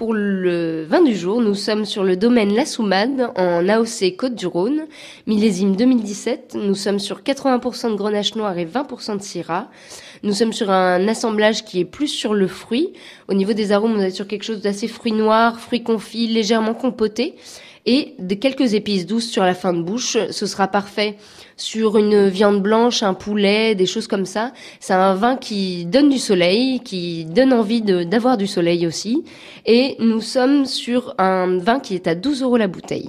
pour le vin du jour, nous sommes sur le domaine La Soumade en AOC Côte-du-Rhône, millésime 2017. Nous sommes sur 80% de grenache noir et 20% de syrah. Nous sommes sur un assemblage qui est plus sur le fruit. Au niveau des arômes, on est sur quelque chose d'assez fruit noir, fruits confits, légèrement compoté et de quelques épices douces sur la fin de bouche. Ce sera parfait sur une viande blanche, un poulet, des choses comme ça. C'est un vin qui donne du soleil, qui donne envie d'avoir du soleil aussi. Et nous sommes sur un vin qui est à 12 euros la bouteille.